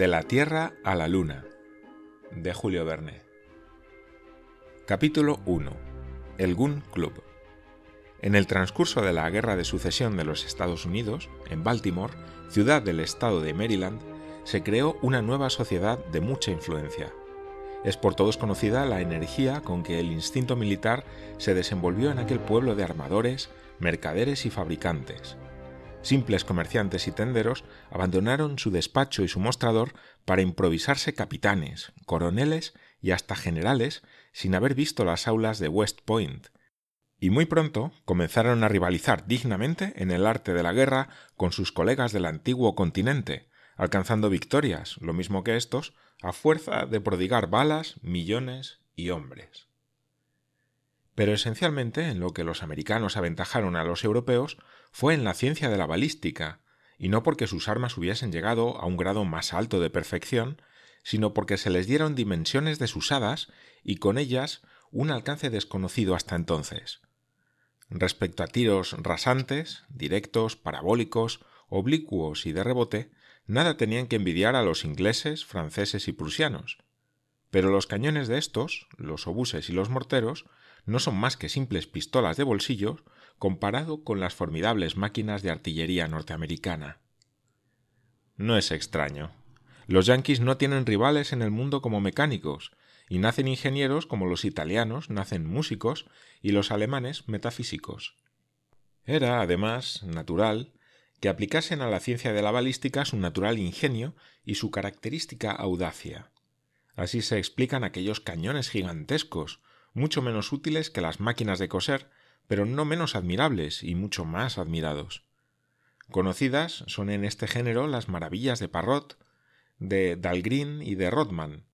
De la Tierra a la Luna, de Julio Verne. Capítulo 1. El Gun Club. En el transcurso de la Guerra de Sucesión de los Estados Unidos, en Baltimore, ciudad del estado de Maryland, se creó una nueva sociedad de mucha influencia. Es por todos conocida la energía con que el instinto militar se desenvolvió en aquel pueblo de armadores, mercaderes y fabricantes, Simples comerciantes y tenderos abandonaron su despacho y su mostrador para improvisarse capitanes, coroneles y hasta generales sin haber visto las aulas de West Point, y muy pronto comenzaron a rivalizar dignamente en el arte de la guerra con sus colegas del antiguo continente, alcanzando victorias, lo mismo que estos, a fuerza de prodigar balas, millones y hombres. Pero esencialmente en lo que los americanos aventajaron a los europeos fue en la ciencia de la balística, y no porque sus armas hubiesen llegado a un grado más alto de perfección, sino porque se les dieron dimensiones desusadas y con ellas un alcance desconocido hasta entonces. Respecto a tiros rasantes, directos, parabólicos, oblicuos y de rebote, nada tenían que envidiar a los ingleses, franceses y prusianos. Pero los cañones de estos, los obuses y los morteros, no son más que simples pistolas de bolsillo comparado con las formidables máquinas de artillería norteamericana. No es extraño. Los yanquis no tienen rivales en el mundo como mecánicos, y nacen ingenieros como los italianos nacen músicos y los alemanes metafísicos. Era, además, natural que aplicasen a la ciencia de la balística su natural ingenio y su característica audacia. Así se explican aquellos cañones gigantescos, mucho menos útiles que las máquinas de coser, pero no menos admirables y mucho más admirados. Conocidas son en este género las maravillas de Parrot, de Dahlgren y de Rodman.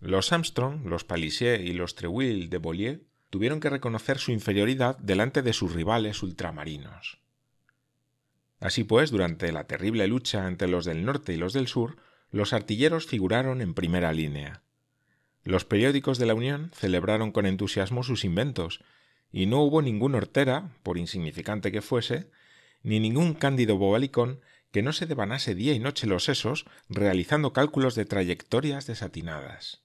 Los Armstrong, los Palissé y los Treuil de Bollier tuvieron que reconocer su inferioridad delante de sus rivales ultramarinos. Así pues, durante la terrible lucha entre los del norte y los del sur, los artilleros figuraron en primera línea. Los periódicos de la Unión celebraron con entusiasmo sus inventos, y no hubo ningún hortera, por insignificante que fuese, ni ningún cándido bobalicón que no se devanase día y noche los sesos realizando cálculos de trayectorias desatinadas.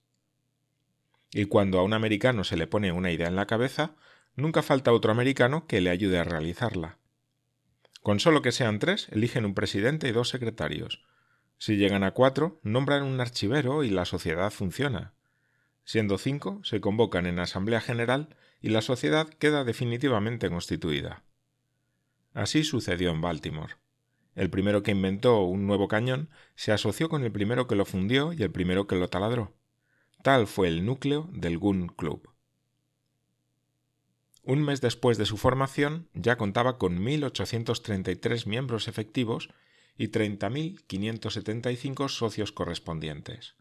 Y cuando a un americano se le pone una idea en la cabeza, nunca falta otro americano que le ayude a realizarla. Con solo que sean tres, eligen un presidente y dos secretarios. Si llegan a cuatro, nombran un archivero y la sociedad funciona. Siendo cinco, se convocan en Asamblea General y la sociedad queda definitivamente constituida. Así sucedió en Baltimore. El primero que inventó un nuevo cañón se asoció con el primero que lo fundió y el primero que lo taladró. Tal fue el núcleo del Gun Club. Un mes después de su formación ya contaba con 1.833 miembros efectivos y 30.575 socios correspondientes.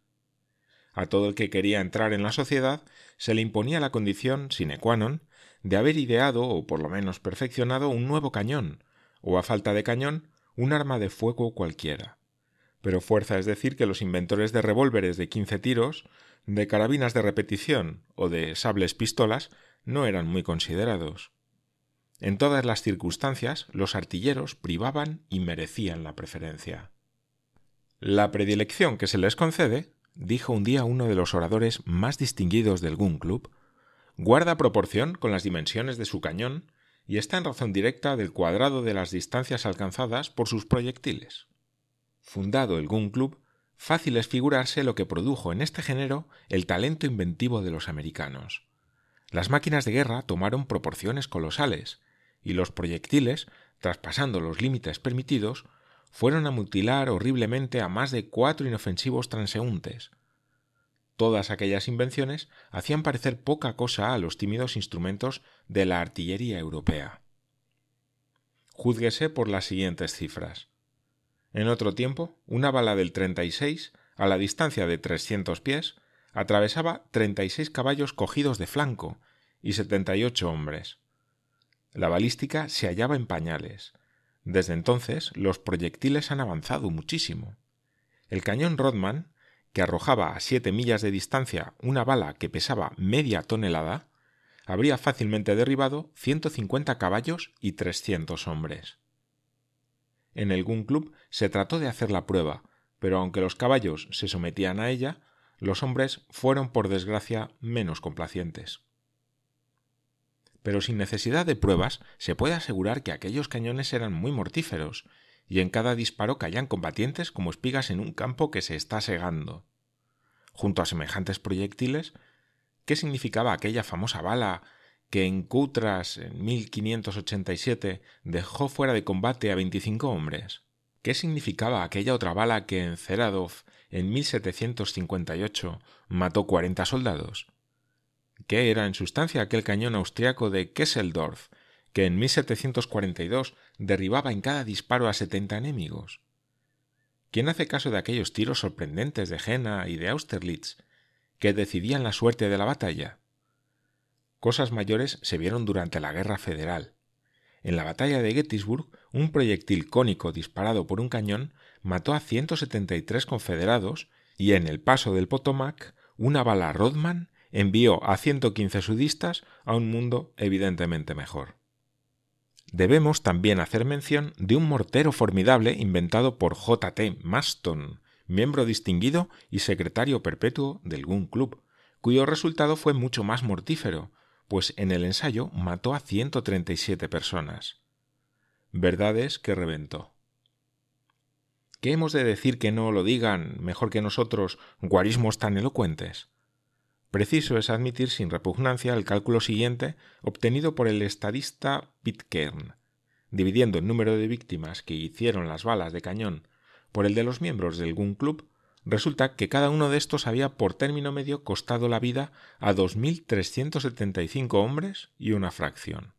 A todo el que quería entrar en la sociedad se le imponía la condición sine qua non de haber ideado o por lo menos perfeccionado un nuevo cañón, o a falta de cañón, un arma de fuego cualquiera. Pero fuerza es decir que los inventores de revólveres de quince tiros, de carabinas de repetición o de sables pistolas no eran muy considerados. En todas las circunstancias, los artilleros privaban y merecían la preferencia. La predilección que se les concede dijo un día uno de los oradores más distinguidos del Gun Club, guarda proporción con las dimensiones de su cañón y está en razón directa del cuadrado de las distancias alcanzadas por sus proyectiles. Fundado el Gun Club, fácil es figurarse lo que produjo en este género el talento inventivo de los americanos. Las máquinas de guerra tomaron proporciones colosales, y los proyectiles, traspasando los límites permitidos, fueron a mutilar horriblemente a más de cuatro inofensivos transeúntes. Todas aquellas invenciones hacían parecer poca cosa a los tímidos instrumentos de la artillería europea. Júzguese por las siguientes cifras. En otro tiempo, una bala del 36, a la distancia de 300 pies, atravesaba 36 caballos cogidos de flanco y 78 hombres. La balística se hallaba en pañales, desde entonces los proyectiles han avanzado muchísimo. El cañón Rodman, que arrojaba a siete millas de distancia una bala que pesaba media tonelada, habría fácilmente derribado 150 caballos y 300 hombres. En el Gun Club se trató de hacer la prueba, pero aunque los caballos se sometían a ella, los hombres fueron por desgracia menos complacientes. Pero sin necesidad de pruebas se puede asegurar que aquellos cañones eran muy mortíferos, y en cada disparo caían combatientes como espigas en un campo que se está segando. Junto a semejantes proyectiles, ¿qué significaba aquella famosa bala que en Coutras en 1587 dejó fuera de combate a 25 hombres? ¿Qué significaba aquella otra bala que en Ceradov en 1758 mató 40 soldados? ¿Qué era en sustancia aquel cañón austriaco de Kesseldorf que en 1742 derribaba en cada disparo a 70 enemigos? ¿Quién hace caso de aquellos tiros sorprendentes de Jena y de Austerlitz que decidían la suerte de la batalla? Cosas mayores se vieron durante la Guerra Federal. En la batalla de Gettysburg, un proyectil cónico disparado por un cañón mató a 173 confederados y en el paso del Potomac, una bala Rodman envió a 115 sudistas a un mundo evidentemente mejor. Debemos también hacer mención de un mortero formidable inventado por J. T. Maston, miembro distinguido y secretario perpetuo del Gun Club, cuyo resultado fue mucho más mortífero, pues en el ensayo mató a 137 personas. Verdades que reventó. ¿Qué hemos de decir que no lo digan, mejor que nosotros, guarismos tan elocuentes? Preciso es admitir sin repugnancia el cálculo siguiente obtenido por el estadista Pitcairn. Dividiendo el número de víctimas que hicieron las balas de cañón por el de los miembros del Gun Club, resulta que cada uno de estos había por término medio costado la vida a 2.375 hombres y una fracción.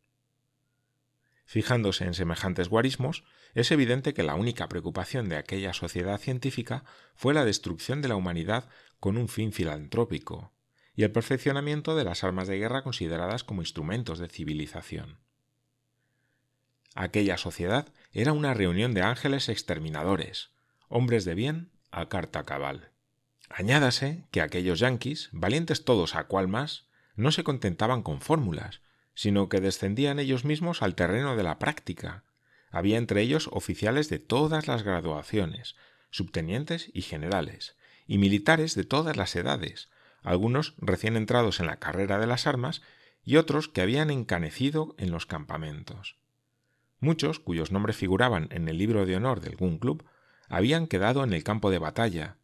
Fijándose en semejantes guarismos, es evidente que la única preocupación de aquella sociedad científica fue la destrucción de la humanidad con un fin filantrópico, y el perfeccionamiento de las armas de guerra consideradas como instrumentos de civilización. Aquella sociedad era una reunión de ángeles exterminadores, hombres de bien a carta cabal. Añádase que aquellos yanquis, valientes todos a cual más, no se contentaban con fórmulas, sino que descendían ellos mismos al terreno de la práctica. Había entre ellos oficiales de todas las graduaciones, subtenientes y generales, y militares de todas las edades, algunos recién entrados en la carrera de las armas y otros que habían encanecido en los campamentos. Muchos, cuyos nombres figuraban en el libro de honor del Gun Club, habían quedado en el campo de batalla,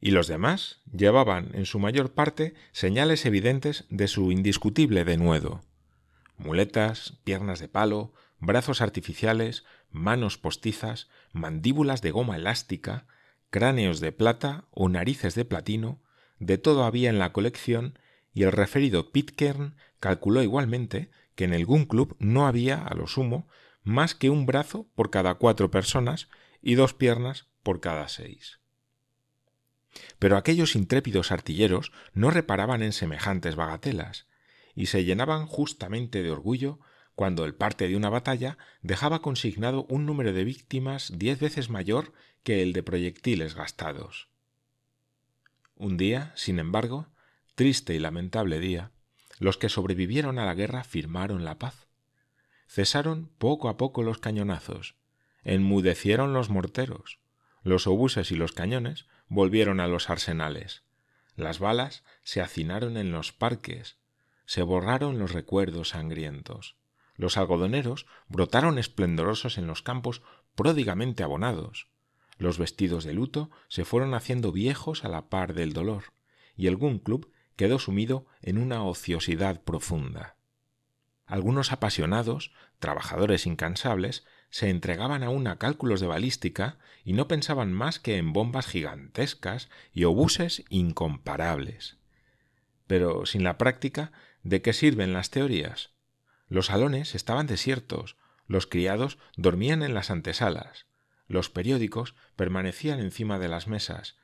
y los demás llevaban en su mayor parte señales evidentes de su indiscutible denuedo. Muletas, piernas de palo, brazos artificiales, manos postizas, mandíbulas de goma elástica, cráneos de plata o narices de platino, de todo había en la colección y el referido Pitcairn calculó igualmente que en el Gun Club no había, a lo sumo, más que un brazo por cada cuatro personas y dos piernas por cada seis. Pero aquellos intrépidos artilleros no reparaban en semejantes bagatelas, y se llenaban justamente de orgullo cuando el parte de una batalla dejaba consignado un número de víctimas diez veces mayor que el de proyectiles gastados. Un día, sin embargo, triste y lamentable día, los que sobrevivieron a la guerra firmaron la paz. Cesaron poco a poco los cañonazos, enmudecieron los morteros, los obuses y los cañones volvieron a los arsenales, las balas se hacinaron en los parques, se borraron los recuerdos sangrientos, los algodoneros brotaron esplendorosos en los campos pródigamente abonados, los vestidos de luto se fueron haciendo viejos a la par del dolor, y el Gun Club quedó sumido en una ociosidad profunda. Algunos apasionados, trabajadores incansables, se entregaban aún a cálculos de balística y no pensaban más que en bombas gigantescas y obuses incomparables. Pero sin la práctica, ¿de qué sirven las teorías? Los salones estaban desiertos, los criados dormían en las antesalas, los periódicos permanecían encima de las mesas,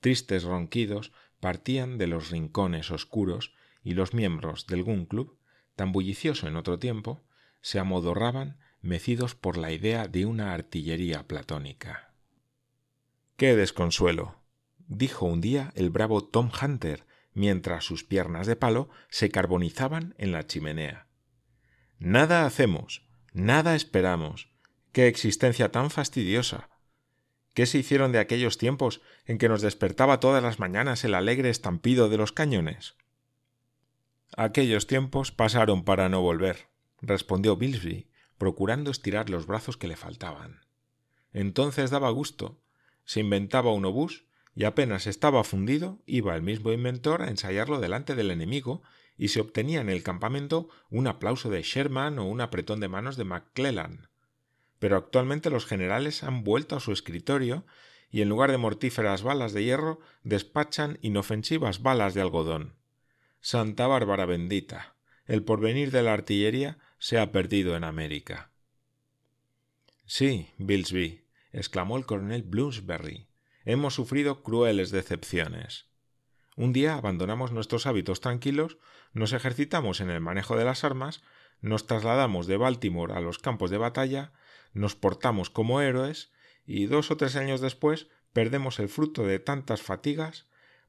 tristes ronquidos partían de los rincones oscuros y los miembros del Gun Club, tan bullicioso en otro tiempo, se amodorraban mecidos por la idea de una artillería platónica. ¡Qué desconsuelo! dijo un día el bravo Tom Hunter, mientras sus piernas de palo se carbonizaban en la chimenea. Nada hacemos, nada esperamos, Qué existencia tan fastidiosa. ¿Qué se hicieron de aquellos tiempos en que nos despertaba todas las mañanas el alegre estampido de los cañones? Aquellos tiempos pasaron para no volver, respondió Bilsby, procurando estirar los brazos que le faltaban. Entonces daba gusto. Se inventaba un obús y apenas estaba fundido, iba el mismo inventor a ensayarlo delante del enemigo y se obtenía en el campamento un aplauso de Sherman o un apretón de manos de McClellan. Pero actualmente los generales han vuelto a su escritorio y en lugar de mortíferas balas de hierro despachan inofensivas balas de algodón. Santa Bárbara bendita. El porvenir de la artillería se ha perdido en América. Sí, Billsby, exclamó el coronel Bloomsbury, hemos sufrido crueles decepciones. Un día abandonamos nuestros hábitos tranquilos, nos ejercitamos en el manejo de las armas, nos trasladamos de Baltimore a los campos de batalla, nos portamos como héroes, y dos o tres años después perdemos el fruto de tantas fatigas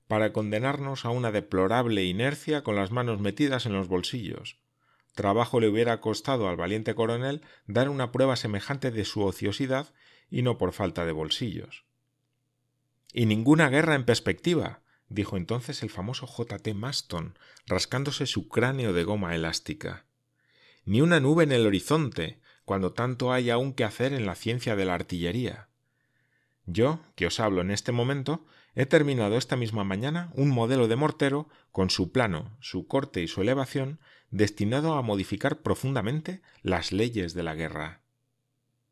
para condenarnos a una deplorable inercia con las manos metidas en los bolsillos. Trabajo le hubiera costado al valiente coronel dar una prueba semejante de su ociosidad y no por falta de bolsillos. Y ninguna guerra en perspectiva, dijo entonces el famoso J. T. Maston, rascándose su cráneo de goma elástica. Ni una nube en el horizonte, cuando tanto hay aún que hacer en la ciencia de la artillería. Yo, que os hablo en este momento, He terminado esta misma mañana un modelo de mortero con su plano, su corte y su elevación destinado a modificar profundamente las leyes de la guerra.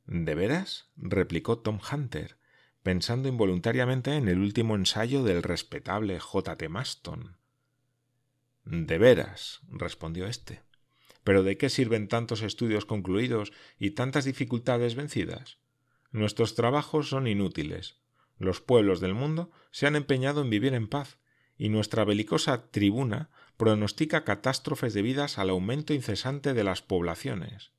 ¿De veras? replicó Tom Hunter, pensando involuntariamente en el último ensayo del respetable J. T. Maston. De veras, respondió éste. Pero ¿de qué sirven tantos estudios concluidos y tantas dificultades vencidas? Nuestros trabajos son inútiles. Los pueblos del mundo se han empeñado en vivir en paz, y nuestra belicosa tribuna pronostica catástrofes debidas al aumento incesante de las poblaciones.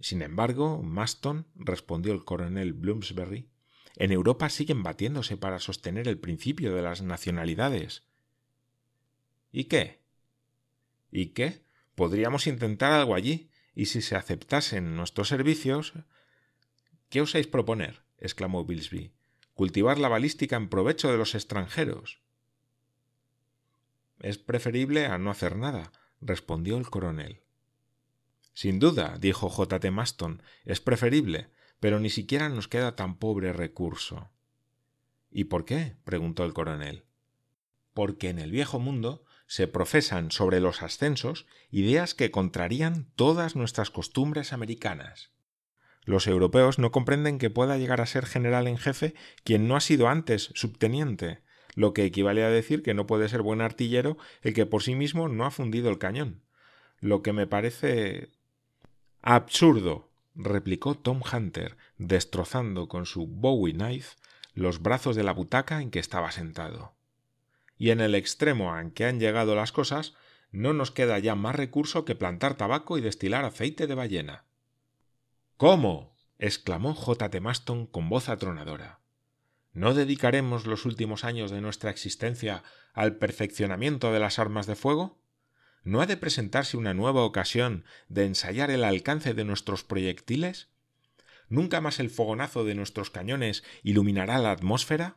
Sin embargo, Maston, respondió el coronel Bloomsbury, en Europa siguen batiéndose para sostener el principio de las nacionalidades. ¿Y qué? ¿Y qué? Podríamos intentar algo allí, y si se aceptasen nuestros servicios. ¿Qué osáis proponer? exclamó Bilsby cultivar la balística en provecho de los extranjeros. Es preferible a no hacer nada, respondió el coronel. Sin duda, dijo J. T. Maston, es preferible, pero ni siquiera nos queda tan pobre recurso. ¿Y por qué? preguntó el coronel. Porque en el viejo mundo se profesan sobre los ascensos ideas que contrarían todas nuestras costumbres americanas. Los europeos no comprenden que pueda llegar a ser general en jefe quien no ha sido antes subteniente, lo que equivale a decir que no puede ser buen artillero el que por sí mismo no ha fundido el cañón. Lo que me parece absurdo, replicó Tom Hunter, destrozando con su Bowie knife los brazos de la butaca en que estaba sentado. Y en el extremo en que han llegado las cosas, no nos queda ya más recurso que plantar tabaco y destilar aceite de ballena. ¿Cómo? exclamó J. T. Maston con voz atronadora. ¿No dedicaremos los últimos años de nuestra existencia al perfeccionamiento de las armas de fuego? ¿No ha de presentarse una nueva ocasión de ensayar el alcance de nuestros proyectiles? ¿Nunca más el fogonazo de nuestros cañones iluminará la atmósfera?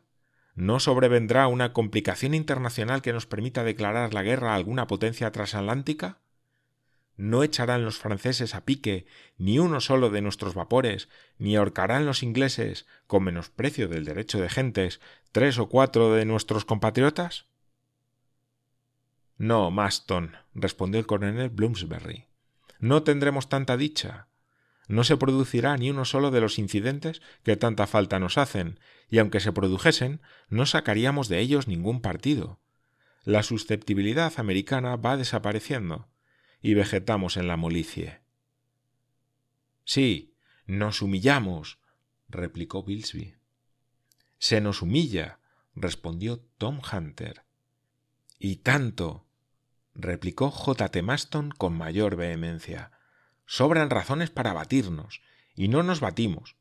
¿No sobrevendrá una complicación internacional que nos permita declarar la guerra a alguna potencia transatlántica? no echarán los franceses a pique ni uno solo de nuestros vapores, ni ahorcarán los ingleses, con menosprecio del derecho de gentes, tres o cuatro de nuestros compatriotas? No, Maston, respondió el coronel Bloomsbury. No tendremos tanta dicha. No se producirá ni uno solo de los incidentes que tanta falta nos hacen, y aunque se produjesen, no sacaríamos de ellos ningún partido. La susceptibilidad americana va desapareciendo y vegetamos en la molicie. Sí, nos humillamos, replicó Bilsby. Se nos humilla, respondió Tom Hunter. Y tanto, replicó J. T. Maston con mayor vehemencia. Sobran razones para batirnos, y no nos batimos.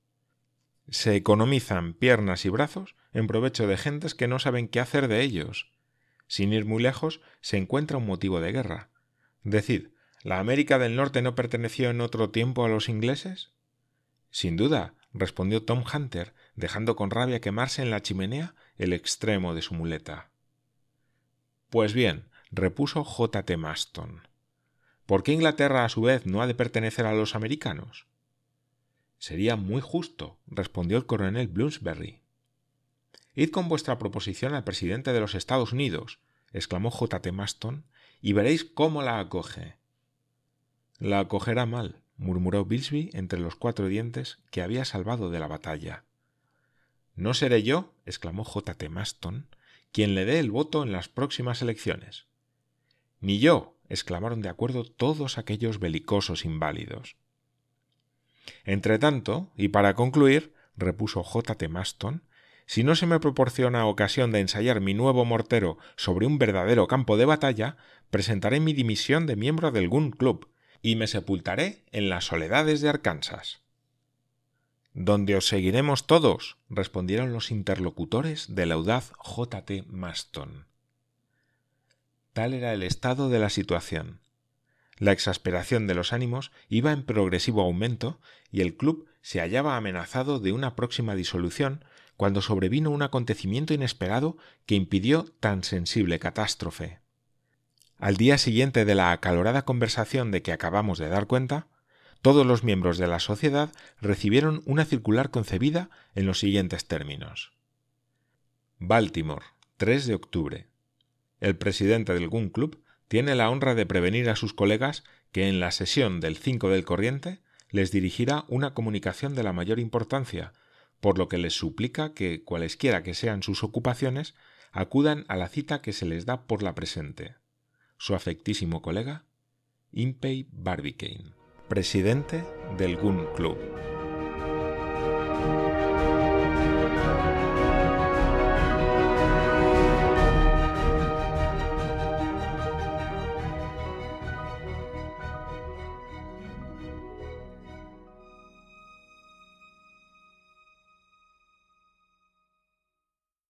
Se economizan piernas y brazos en provecho de gentes que no saben qué hacer de ellos. Sin ir muy lejos, se encuentra un motivo de guerra. Decid, ¿la América del Norte no perteneció en otro tiempo a los ingleses? Sin duda, respondió Tom Hunter, dejando con rabia quemarse en la chimenea el extremo de su muleta. Pues bien, repuso J. T. Maston. ¿Por qué Inglaterra a su vez no ha de pertenecer a los americanos? Sería muy justo, respondió el coronel Bloomsbury. Id con vuestra proposición al presidente de los Estados Unidos, exclamó J. T. Maston, y veréis cómo la acoge. La acogerá mal, murmuró Bilsby entre los cuatro dientes que había salvado de la batalla. No seré yo, exclamó J. T. Maston, quien le dé el voto en las próximas elecciones. Ni yo, exclamaron de acuerdo todos aquellos belicosos inválidos. Entretanto, y para concluir, repuso J. T. Maston, si no se me proporciona ocasión de ensayar mi nuevo mortero sobre un verdadero campo de batalla, presentaré mi dimisión de miembro del Gun Club y me sepultaré en las soledades de Arkansas. Donde os seguiremos todos, respondieron los interlocutores del audaz J. T. Maston. Tal era el estado de la situación. La exasperación de los ánimos iba en progresivo aumento y el club se hallaba amenazado de una próxima disolución cuando sobrevino un acontecimiento inesperado que impidió tan sensible catástrofe. Al día siguiente de la acalorada conversación de que acabamos de dar cuenta, todos los miembros de la sociedad recibieron una circular concebida en los siguientes términos. Baltimore, 3 de octubre. El presidente del Gun Club tiene la honra de prevenir a sus colegas que en la sesión del 5 del corriente les dirigirá una comunicación de la mayor importancia por lo que les suplica que, cualesquiera que sean sus ocupaciones, acudan a la cita que se les da por la presente. Su afectísimo colega, Impey Barbicane, presidente del Gun Club.